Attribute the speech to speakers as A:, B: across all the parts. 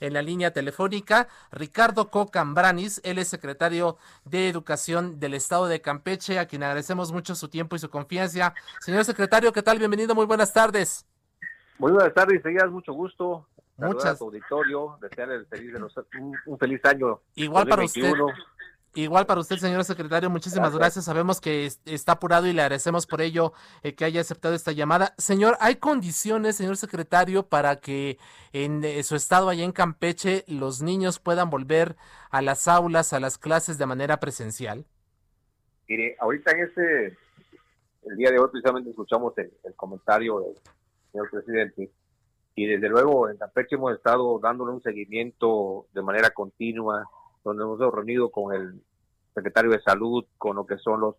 A: En la línea telefónica, Ricardo Cocambranis, él es secretario de Educación del Estado de Campeche, a quien agradecemos mucho su tiempo y su confianza. Señor secretario, ¿qué tal? Bienvenido, muy buenas tardes.
B: Muy buenas tardes, seguidas, mucho gusto. Muchas. auditorio, desearle feliz de los, un, un, feliz año.
A: Igual para usted. Igual para usted, señor secretario, muchísimas gracias. Sabemos que está apurado y le agradecemos por ello eh, que haya aceptado esta llamada. Señor, ¿hay condiciones, señor secretario, para que en eh, su estado allá en Campeche los niños puedan volver a las aulas, a las clases de manera presencial?
B: Mire, ahorita en este, el día de hoy precisamente escuchamos el, el comentario del señor presidente y desde luego en Campeche hemos estado dándole un seguimiento de manera continua donde hemos reunido con el secretario de salud, con lo que son los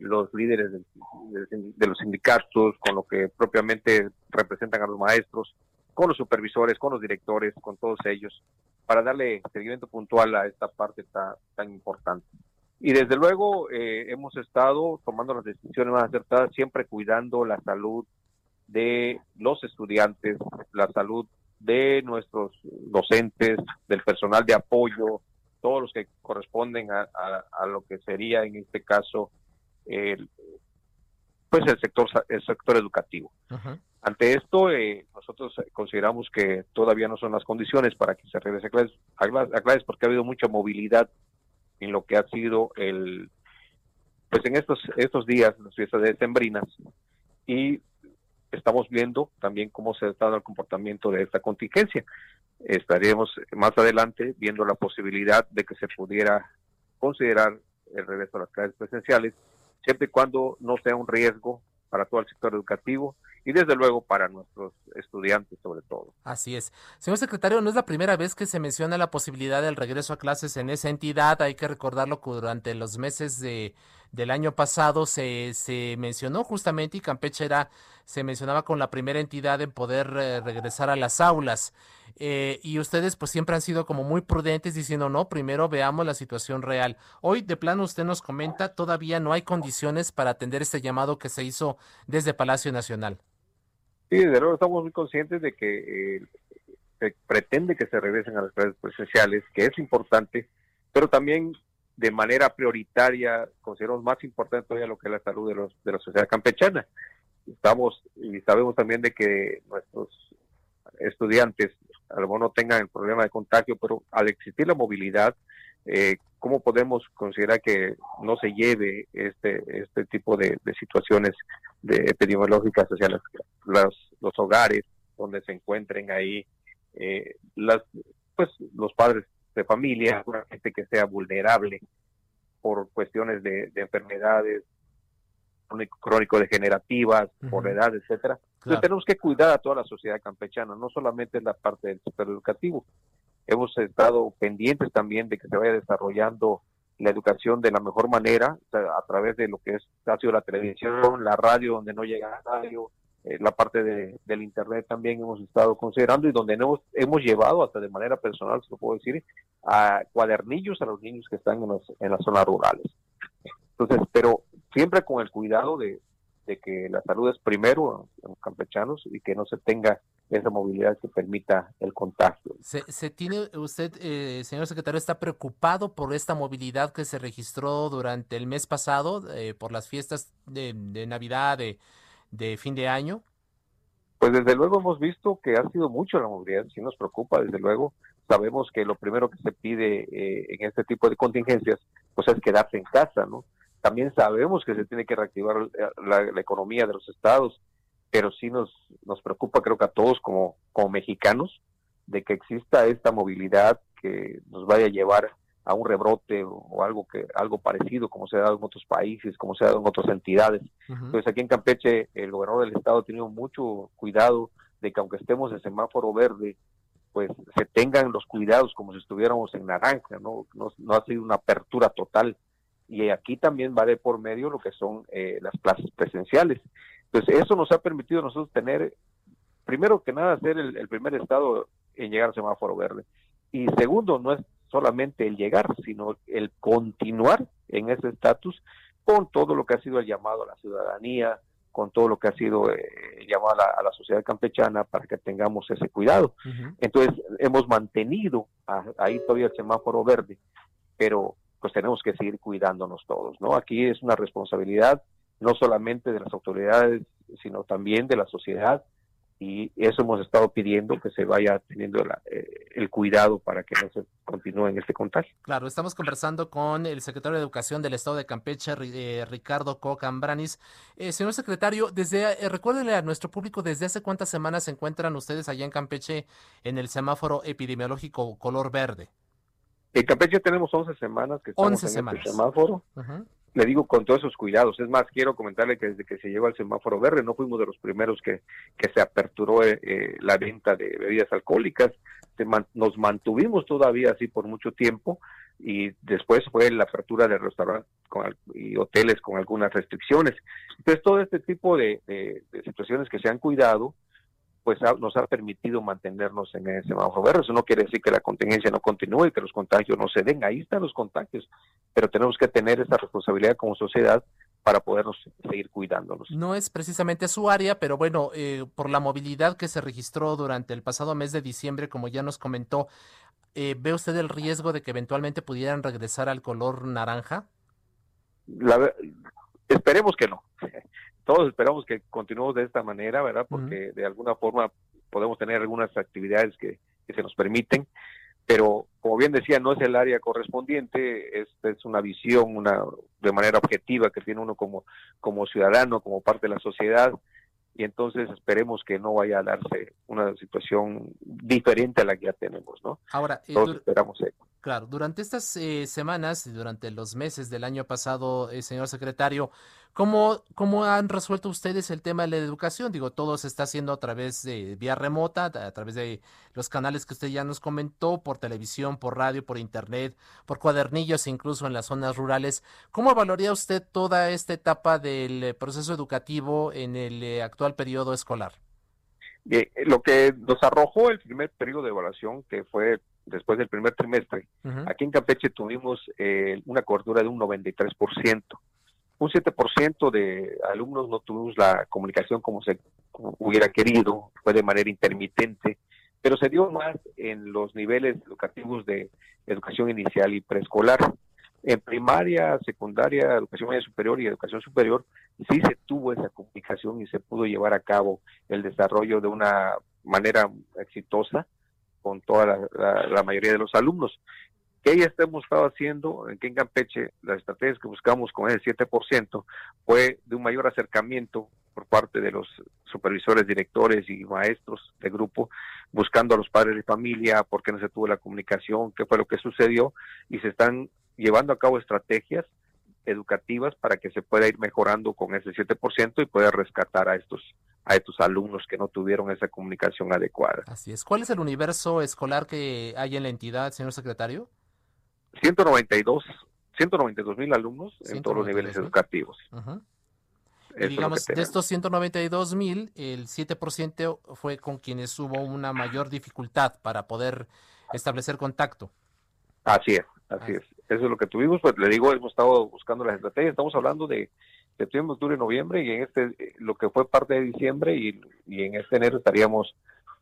B: los líderes de, los sindicatos, con lo que propiamente representan a los maestros, con los supervisores, con los directores, con todos ellos, para darle seguimiento puntual a esta parte tan, tan importante. Y desde luego eh, hemos estado tomando las decisiones más acertadas, siempre cuidando la salud de los estudiantes, la salud de nuestros docentes, del personal de apoyo, todos los que corresponden a, lo que sería en este caso el, pues el sector el sector educativo. Ante esto, eh, nosotros consideramos que todavía no son las condiciones para que se regrese a clases, a clases, porque ha habido mucha movilidad en lo que ha sido el pues en estos estos días las fiestas de sembrinas y estamos viendo también cómo se ha dado el comportamiento de esta contingencia estaremos más adelante viendo la posibilidad de que se pudiera considerar el regreso a las clases presenciales, siempre y cuando no sea un riesgo para todo el sector educativo y desde luego para nuestros estudiantes sobre todo.
A: Así es. Señor secretario, no es la primera vez que se menciona la posibilidad del regreso a clases en esa entidad. Hay que recordarlo que durante los meses de, del año pasado se, se mencionó justamente y Campeche era, se mencionaba con la primera entidad en poder eh, regresar a las aulas. Eh, y ustedes pues siempre han sido como muy prudentes diciendo no, primero veamos la situación real. Hoy de plano usted nos comenta, todavía no hay condiciones para atender este llamado que se hizo desde Palacio Nacional.
B: Sí, desde luego estamos muy conscientes de que eh, se pretende que se regresen a las clases presenciales, que es importante, pero también de manera prioritaria consideramos más importante todavía lo que es la salud de, los, de la sociedad campechana. Estamos y sabemos también de que nuestros estudiantes a lo mejor no tengan el problema de contagio, pero al existir la movilidad, eh, ¿cómo podemos considerar que no se lleve este, este tipo de, situaciones de epidemiológicas hacia las, los hogares donde se encuentren ahí eh, las, pues, los padres de familia, una gente que sea vulnerable por cuestiones de, enfermedades crónico-degenerativas, por edad, etcétera. Entonces tenemos que cuidar a toda la sociedad campechana, no solamente en la parte del sector educativo. Hemos estado pendientes también de que se vaya desarrollando la educación de la mejor manera, a través de lo que es, ha sido la televisión, la radio, donde no llega la radio, la parte de, del internet también hemos estado considerando y donde hemos, hemos llevado hasta de manera personal, se lo puedo decir, a cuadernillos a los niños que están en, en las zonas rurales. Entonces, pero siempre con el cuidado de, de que la salud es primero en los campechanos y que no se tenga esa movilidad que permita el contagio.
A: ¿Se, tiene usted, eh, señor secretario, está preocupado por esta movilidad que se registró durante el mes pasado eh, por las fiestas de, Navidad, de, fin de año?
B: Pues desde luego hemos visto que ha sido mucho la movilidad, sí nos preocupa, desde luego. Sabemos que lo primero que se pide eh, en este tipo de contingencias, pues es quedarse en casa, ¿no? También sabemos que se tiene que reactivar la, economía de los estados, pero sí nos, nos preocupa, creo que a todos como, como mexicanos, de que exista esta movilidad que nos vaya a llevar a un rebrote o, algo que algo parecido como se ha dado en otros países, como se ha dado en otras entidades. Entonces aquí en Campeche el gobernador del estado ha tenido mucho cuidado de que aunque estemos en semáforo verde, pues se tengan los cuidados como si estuviéramos en naranja, ¿no? No, no ha sido una apertura total. Y aquí también va de por medio lo que son eh, las clases presenciales. Entonces, eso nos ha permitido a nosotros tener, primero que nada, ser el, el primer estado en llegar al semáforo verde. Y segundo, no es solamente el llegar, sino el continuar en ese estatus con todo lo que ha sido el llamado a la ciudadanía, con todo lo que ha sido eh, llamado a la, sociedad campechana para que tengamos ese cuidado. Entonces, hemos mantenido ahí todavía el semáforo verde, pero pues tenemos que seguir cuidándonos todos, ¿no? Aquí es una responsabilidad no solamente de las autoridades, sino también de la sociedad, y eso hemos estado pidiendo que se vaya teniendo eh, el cuidado para que no se continúe en este contagio.
A: Claro, estamos conversando con el secretario de Educación del Estado de Campeche, eh, Ricardo Cocambranis. Eh, señor secretario, desde eh, recuérdele a nuestro público desde hace cuántas semanas se encuentran ustedes allá en Campeche en el semáforo epidemiológico color verde.
B: En Campeche tenemos 11 semanas que estamos
A: 11
B: en
A: semanas.
B: este semáforo le digo con todos esos cuidados. Es más, quiero comentarle que desde que se llegó al semáforo verde no fuimos de los primeros que, que se aperturó eh, eh, la venta de bebidas alcohólicas. nos mantuvimos todavía así por mucho tiempo y después fue la apertura de restaurantes y hoteles con algunas restricciones. Entonces, todo este tipo de situaciones que se han cuidado, pues nos ha permitido mantenernos en ese semáforo verde. Eso no quiere decir que la contingencia no continúe y que los contagios no se den. Ahí están los contagios, pero tenemos que tener esa responsabilidad como sociedad para podernos seguir cuidándonos.
A: No es precisamente su área, pero bueno, eh, por la movilidad que se registró durante el pasado mes de diciembre, como ya nos comentó, eh, ¿ve usted el riesgo de que eventualmente pudieran regresar al color naranja?
B: La, esperemos que no todos esperamos que continuemos de esta manera, ¿verdad? Porque de alguna forma podemos tener algunas actividades que, se nos permiten, pero como bien decía, no es el área correspondiente, es, es una visión una de manera objetiva que tiene uno como, como ciudadano, como parte de la sociedad, y entonces esperemos que no vaya a darse una situación diferente a la que ya tenemos, ¿no?
A: Ahora,
B: todos esperamos eso.
A: Claro, durante estas eh, semanas y durante los meses del año pasado, eh, señor secretario, ¿cómo, ¿cómo han resuelto ustedes el tema de la educación? Digo, todo se está haciendo a través de vía remota, a través de los canales que usted ya nos comentó, por televisión, por radio, por internet, por cuadernillos, incluso en las zonas rurales. ¿Cómo valoría usted toda esta etapa del eh, proceso educativo en el actual periodo escolar?
B: lo que nos arrojó el primer periodo de evaluación, que fue después del primer trimestre, aquí en Campeche tuvimos eh, una cobertura de un 93%. Un 7% de alumnos no tuvimos la comunicación como se hubiera querido, fue de manera intermitente, pero se dio más en los niveles educativos de educación inicial y preescolar. En primaria, secundaria, educación media superior y educación superior, sí se tuvo esa comunicación y se pudo llevar a cabo el desarrollo de una manera exitosa con toda la, mayoría de los alumnos. ¿Qué ya hemos estado haciendo en Campeche? Las estrategias que buscamos con ese 7% fue de un mayor acercamiento por parte de los supervisores, directores y maestros de grupo, buscando a los padres de familia, por qué no se tuvo la comunicación, qué fue lo que sucedió, y se están llevando a cabo estrategias educativas para que se pueda ir mejorando con ese 7% y pueda rescatar a estos a estos alumnos que no tuvieron esa comunicación adecuada.
A: Así es. ¿Cuál es el universo escolar que hay en la entidad, señor secretario?
B: 192, 192 mil alumnos en todos los niveles educativos.
A: Y digamos, de estos 192 mil, el 7% fue con quienes hubo una mayor dificultad para poder establecer contacto.
B: Así es, así es. Eso es lo que tuvimos, pues le digo, hemos estado buscando las estrategias, estamos hablando de septiembre, octubre, noviembre y en este, lo que fue parte de diciembre y, en este enero estaríamos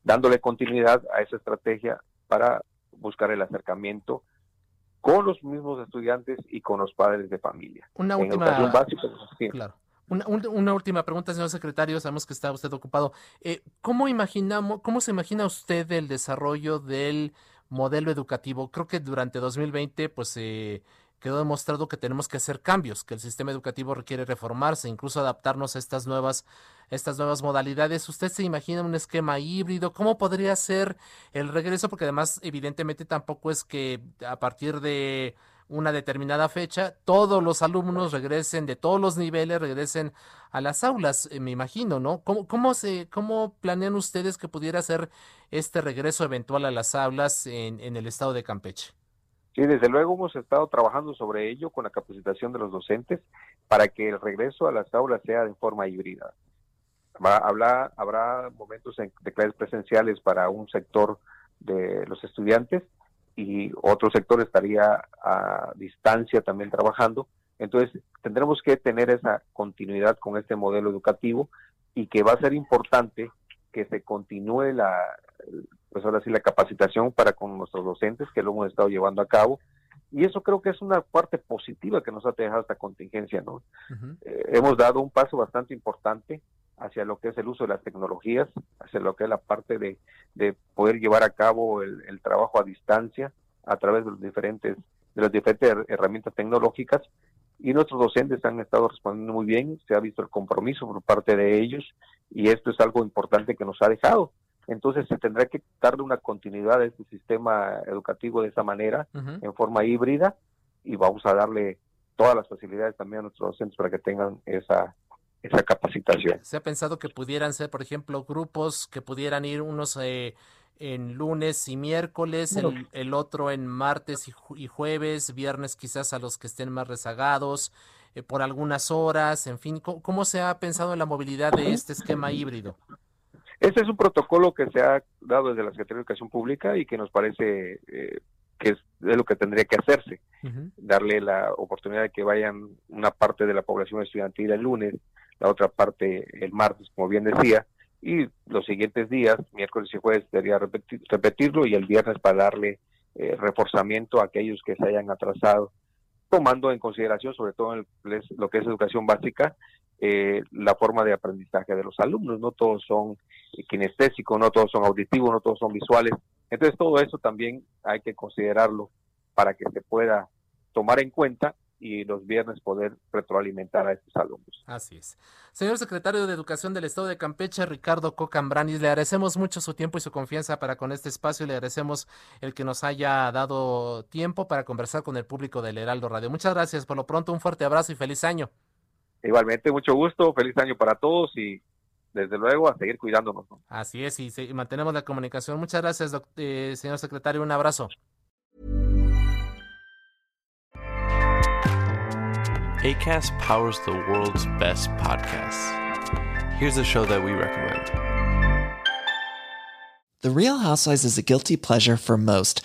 B: dándole continuidad a esa estrategia para buscar el acercamiento con los mismos estudiantes y con los padres de familia.
A: Una última, claro. Una, última pregunta, señor secretario. Sabemos que está usted ocupado. Eh, ¿Cómo imaginamos, cómo se imagina usted el desarrollo del modelo educativo? Creo que durante 2020, pues eh, quedó demostrado que tenemos que hacer cambios, que el sistema educativo requiere reformarse, incluso adaptarnos a estas nuevas, estas nuevas modalidades. ¿Usted se imagina un esquema híbrido? ¿Cómo podría ser el regreso? Porque además, evidentemente, tampoco es que a partir de una determinada fecha, todos los alumnos regresen de todos los niveles, regresen a las aulas, eh, me imagino, ¿no? ¿Cómo, cómo, se, ¿Cómo planean ustedes que pudiera ser este regreso eventual a las aulas en, en el estado de Campeche?
B: Sí, desde luego hemos estado trabajando sobre ello con la capacitación de los docentes para que el regreso a las aulas sea de forma híbrida. Habrá, habrá momentos de clases presenciales para un sector de los estudiantes y otro sector estaría a distancia también trabajando. Entonces, tendremos que tener esa continuidad con este modelo educativo y que va a ser importante que se continúe la, pues ahora sí, la capacitación para con nuestros docentes que lo hemos estado llevando a cabo. Y eso creo que es una parte positiva que nos ha dejado esta contingencia, ¿no? Eh, hemos dado un paso bastante importante hacia lo que es el uso de las tecnologías, hacia lo que es la parte de, de poder llevar a cabo el, el, trabajo a distancia a través de los diferentes de las diferentes herramientas tecnológicas y nuestros docentes han estado respondiendo muy bien, se ha visto el compromiso por parte de ellos y esto es algo importante que nos ha dejado. Entonces se tendrá que darle una continuidad a este sistema educativo de esa manera, uh -huh. en forma híbrida, y vamos a darle todas las facilidades también a nuestros docentes para que tengan esa esa capacitación.
A: Se ha pensado que pudieran ser, por ejemplo, grupos que pudieran ir unos eh, en lunes y miércoles, bueno. el, el, otro en martes y, y, jueves, viernes quizás a los que estén más rezagados, eh, por algunas horas, en fin, ¿cómo, ¿cómo, se ha pensado en la movilidad de este esquema híbrido?
B: Este es un protocolo que se ha dado desde la Secretaría de Educación Pública y que nos parece eh, que es, es, lo que tendría que hacerse, uh -huh. darle la oportunidad de que vayan una parte de la población estudiantil el lunes, la otra parte el martes, como bien decía, y los siguientes días, miércoles y jueves, debería repetir, repetirlo y el viernes para darle eh, reforzamiento a aquellos que se hayan atrasado, tomando en consideración, sobre todo en el, lo que es educación básica, eh, la forma de aprendizaje de los alumnos. No todos son kinestésicos, no todos son auditivos, no todos son visuales. Entonces todo eso también hay que considerarlo para que se pueda tomar en cuenta y los viernes poder retroalimentar a estos alumnos.
A: Así es. Señor secretario de Educación del Estado de Campeche, Ricardo Cocambranis, le agradecemos mucho su tiempo y su confianza para con este espacio y le agradecemos el que nos haya dado tiempo para conversar con el público del Heraldo Radio. Muchas gracias. Por lo pronto, un fuerte abrazo y feliz año.
B: Igualmente, mucho gusto, feliz año para todos y desde luego a seguir cuidándonos. ¿no?
A: Así es, y, y, mantenemos la comunicación. Muchas gracias, eh, señor secretario. Un abrazo.
C: ACAST powers the world's best podcasts. Here's a show that we recommend.
D: The Real Housewives is a guilty pleasure for most,